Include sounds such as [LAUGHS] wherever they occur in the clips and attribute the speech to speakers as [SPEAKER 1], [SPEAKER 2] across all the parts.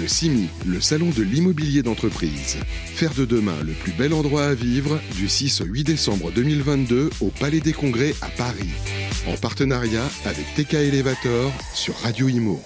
[SPEAKER 1] Le CIMI, le salon de l'immobilier d'entreprise. Faire de demain le plus bel endroit à vivre du 6 au 8 décembre 2022 au Palais des Congrès à Paris. En partenariat avec TK Elevator sur Radio Imo.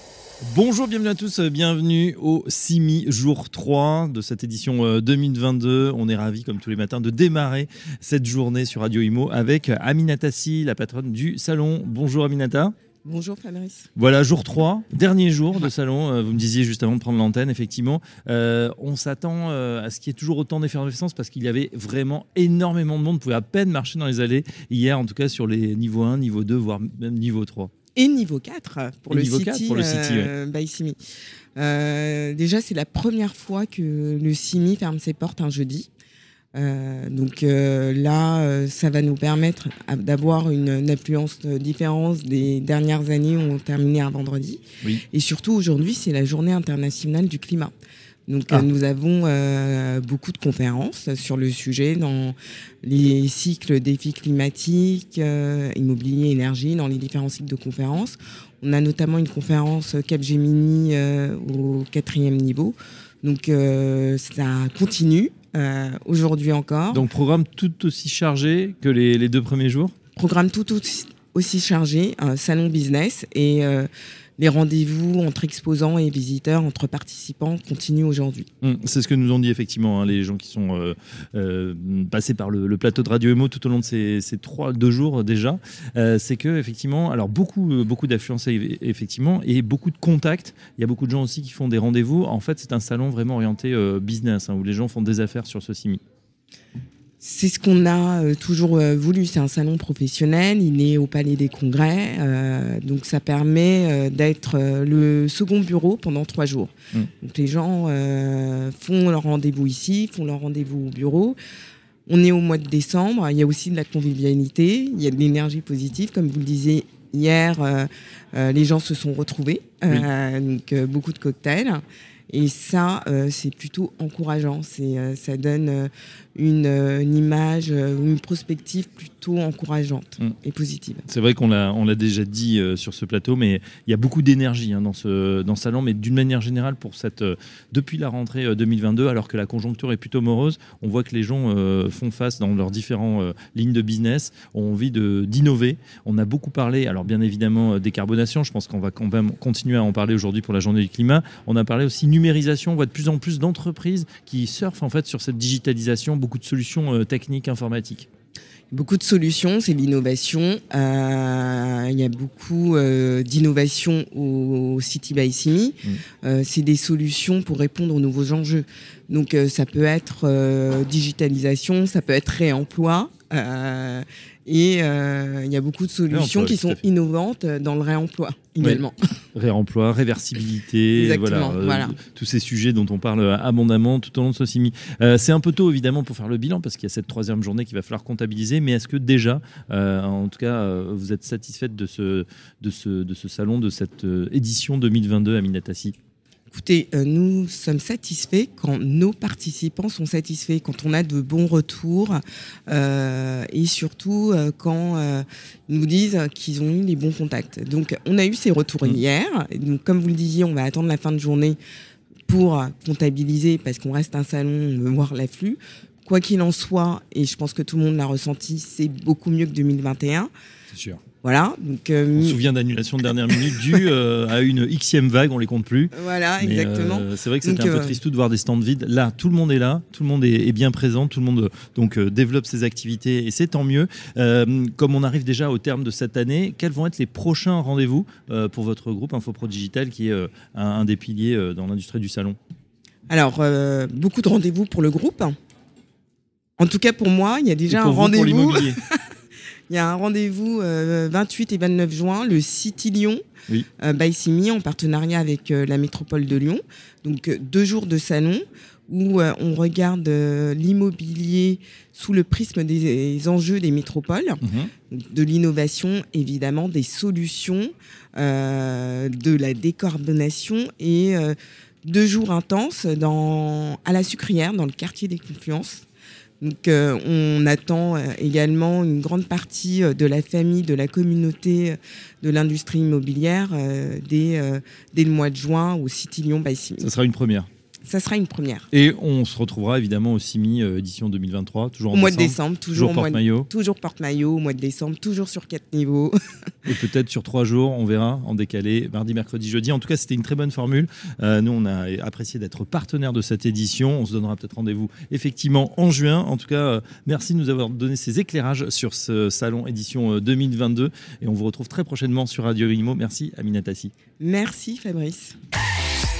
[SPEAKER 2] Bonjour, bienvenue à tous, bienvenue au CIMI jour 3 de cette édition 2022. Euh, On est ravis, comme tous les matins, de démarrer cette journée sur Radio Imo avec Aminata Si, la patronne du salon. Bonjour Aminata.
[SPEAKER 3] Bonjour Fabrice.
[SPEAKER 2] Voilà, jour 3, dernier jour de salon. Euh, Vous me disiez juste avant de prendre l'antenne, effectivement. Euh, on s'attend euh, à ce qu'il y ait toujours autant d'effervescence parce qu'il y avait vraiment énormément de monde. On pouvait à peine marcher dans les allées hier, en tout cas sur les niveaux 1, niveau 2, voire même niveau 3.
[SPEAKER 3] Et niveau 4 pour, le,
[SPEAKER 2] niveau
[SPEAKER 3] City,
[SPEAKER 2] 4 pour le City,
[SPEAKER 3] euh, by Simi. Euh, déjà, c'est la première fois que le Simi ferme ses portes un jeudi. Euh, donc euh, là, euh, ça va nous permettre d'avoir une, une affluence euh, différente des dernières années où on terminait un vendredi.
[SPEAKER 2] Oui.
[SPEAKER 3] Et surtout, aujourd'hui, c'est la journée internationale du climat. Donc
[SPEAKER 2] Ah.
[SPEAKER 3] euh, nous avons euh, beaucoup de conférences sur le sujet dans les cycles défis climatiques, euh, immobilier, énergie, dans les différents cycles de conférences. On a notamment une conférence Capgemini euh, au quatrième niveau. Donc euh, ça continue euh, aujourd'hui encore.
[SPEAKER 2] Donc, programme tout aussi chargé que les, les deux premiers jours?
[SPEAKER 3] Programme tout aussi, aussi chargé, un salon business et euh, les rendez-vous entre exposants et visiteurs, entre participants continuent aujourd'hui.
[SPEAKER 2] Hum, C'est ce que nous ont dit effectivement hein, les gens qui sont euh, euh, passés par le, plateau de Radio Emo tout au long de ces, ces trois deux jours déjà. C'est que effectivement, alors beaucoup beaucoup d'affluence eff- effectivement et beaucoup de contacts. Il y a beaucoup de gens aussi qui font des rendez-vous. En fait, c'est un salon vraiment orienté business hein, où les gens font des affaires sur ce CIMI.
[SPEAKER 3] C'est ce qu'on a euh, toujours euh, voulu. C'est un salon professionnel. Il est au Palais des Congrès. euh, donc, ça permet d'être le second bureau pendant trois jours.
[SPEAKER 2] Mm.
[SPEAKER 3] Donc, les gens font leur rendez-vous ici, font leur rendez-vous au bureau. On est au mois de décembre. Il y a aussi de la convivialité. Il y a de l'énergie positive. Comme vous le disiez hier, les gens se sont retrouvés. Euh, donc, beaucoup de cocktails. Et ça, euh, c'est plutôt encourageant. C'est, euh, ça donne euh, une, euh, une image, euh, une prospective plutôt encourageante
[SPEAKER 2] Mm.
[SPEAKER 3] et positive.
[SPEAKER 2] C'est vrai qu'on l'a on l'a déjà dit euh, sur ce plateau, mais il y a beaucoup d'énergie hein, dans ce dans ce salon, mais d'une manière générale pour cette euh, depuis la rentrée euh, 2022, alors que la conjoncture est plutôt morose, on voit que les gens font face dans leurs différentes lignes de business, ont envie de d'innover. On a beaucoup parlé, alors bien évidemment décarbonation, je pense qu'on va quand même continuer à en parler aujourd'hui pour la journée du climat. On a parlé aussi numérisation, on voit de plus en plus d'entreprises qui surfent en fait sur cette digitalisation, beaucoup de solutions euh, techniques informatiques.
[SPEAKER 3] Beaucoup de solutions, c'est l'innovation. Euh, il y a beaucoup euh, d'innovation au City by Simi.
[SPEAKER 2] Mm.
[SPEAKER 3] Euh, c'est des solutions pour répondre aux nouveaux enjeux. Donc ça peut être digitalisation, ça peut être réemploi. Euh, et euh, il y a beaucoup de solutions qui sont innovantes dans le réemploi également. [LAUGHS]
[SPEAKER 2] réemploi, réversibilité, voilà, euh,
[SPEAKER 3] voilà.
[SPEAKER 2] tous ces sujets dont on parle abondamment tout au long de ce. Euh, c'est un peu tôt évidemment pour faire le bilan parce qu'il y a cette troisième journée qu'il va falloir comptabiliser, mais est-ce que déjà, euh, en tout cas, euh, vous êtes satisfaite de ce, de ce, de ce salon, de cette euh, édition 2022 à Minatassi
[SPEAKER 3] Écoutez, euh, nous sommes satisfaits quand nos participants sont satisfaits, quand on a de bons retours euh, et surtout euh, quand ils nous disent qu'ils ont eu les bons contacts. Donc, on a eu ces retours
[SPEAKER 2] Mm.
[SPEAKER 3] hier. Donc, comme vous le disiez, on va attendre la fin de journée pour comptabiliser parce qu'on reste un salon, on veut voir l'afflux. Quoi qu'il en soit, et je pense que tout le monde l'a ressenti, c'est beaucoup mieux que 2021.
[SPEAKER 2] C'est sûr.
[SPEAKER 3] Voilà. Donc, euh,
[SPEAKER 2] On se souvient d'annulation de dernière minute due euh, à une xème vague, on les compte plus.
[SPEAKER 3] voilà,
[SPEAKER 2] Mais,
[SPEAKER 3] exactement.
[SPEAKER 2] euh, c'est vrai que c'était un peu
[SPEAKER 3] euh,
[SPEAKER 2] tristou de voir des stands vides. Là, tout le monde est là, tout le monde est, est bien présent, tout le monde donc développe ses activités et c'est tant mieux. Comme on arrive déjà au terme de cette année, quels vont être les prochains rendez-vous pour votre groupe InfoPro Digital, qui est un, un des piliers dans l'industrie du salon?
[SPEAKER 3] Alors, beaucoup de rendez-vous pour le groupe. En tout cas, pour moi, il y a déjà un rendez-vous. [LAUGHS] Il y a un rendez-vous euh, 28 et 29 juin, le City Lyon,
[SPEAKER 2] Oui.
[SPEAKER 3] euh, by Simi, en partenariat avec euh, la métropole de Lyon. Donc, euh, deux jours de salon où euh, on regarde euh, l'immobilier sous le prisme des, des enjeux des métropoles,
[SPEAKER 2] Mhm.
[SPEAKER 3] de l'innovation, évidemment, des solutions, euh, de la décarbonation et euh, deux jours intenses dans, à la Sucrière, dans le quartier des Confluences. Donc, euh, on attend euh, également une grande partie euh, de la famille, de la communauté de l'industrie immobilière dès, le mois de juin au City Lyon by
[SPEAKER 2] Ça sera une première
[SPEAKER 3] ça sera une première.
[SPEAKER 2] Et on se retrouvera évidemment au CIMI euh, édition 2023, toujours
[SPEAKER 3] au
[SPEAKER 2] mois
[SPEAKER 3] de décembre, toujours,
[SPEAKER 2] porte-maillot.
[SPEAKER 3] Toujours porte-maillot au mois de décembre, toujours sur quatre niveaux.
[SPEAKER 2] Et peut-être sur trois jours, on verra, en décalé, mardi, mercredi, jeudi. En tout cas, c'était une très bonne formule. Euh, nous, on a apprécié d'être partenaire de cette édition. On se donnera peut-être rendez-vous effectivement en juin. En tout cas, euh, merci de nous avoir donné ces éclairages sur ce salon édition 2022. Et on vous retrouve très prochainement sur Radio Imo. Merci, Aminatasi.
[SPEAKER 3] Merci, Fabrice.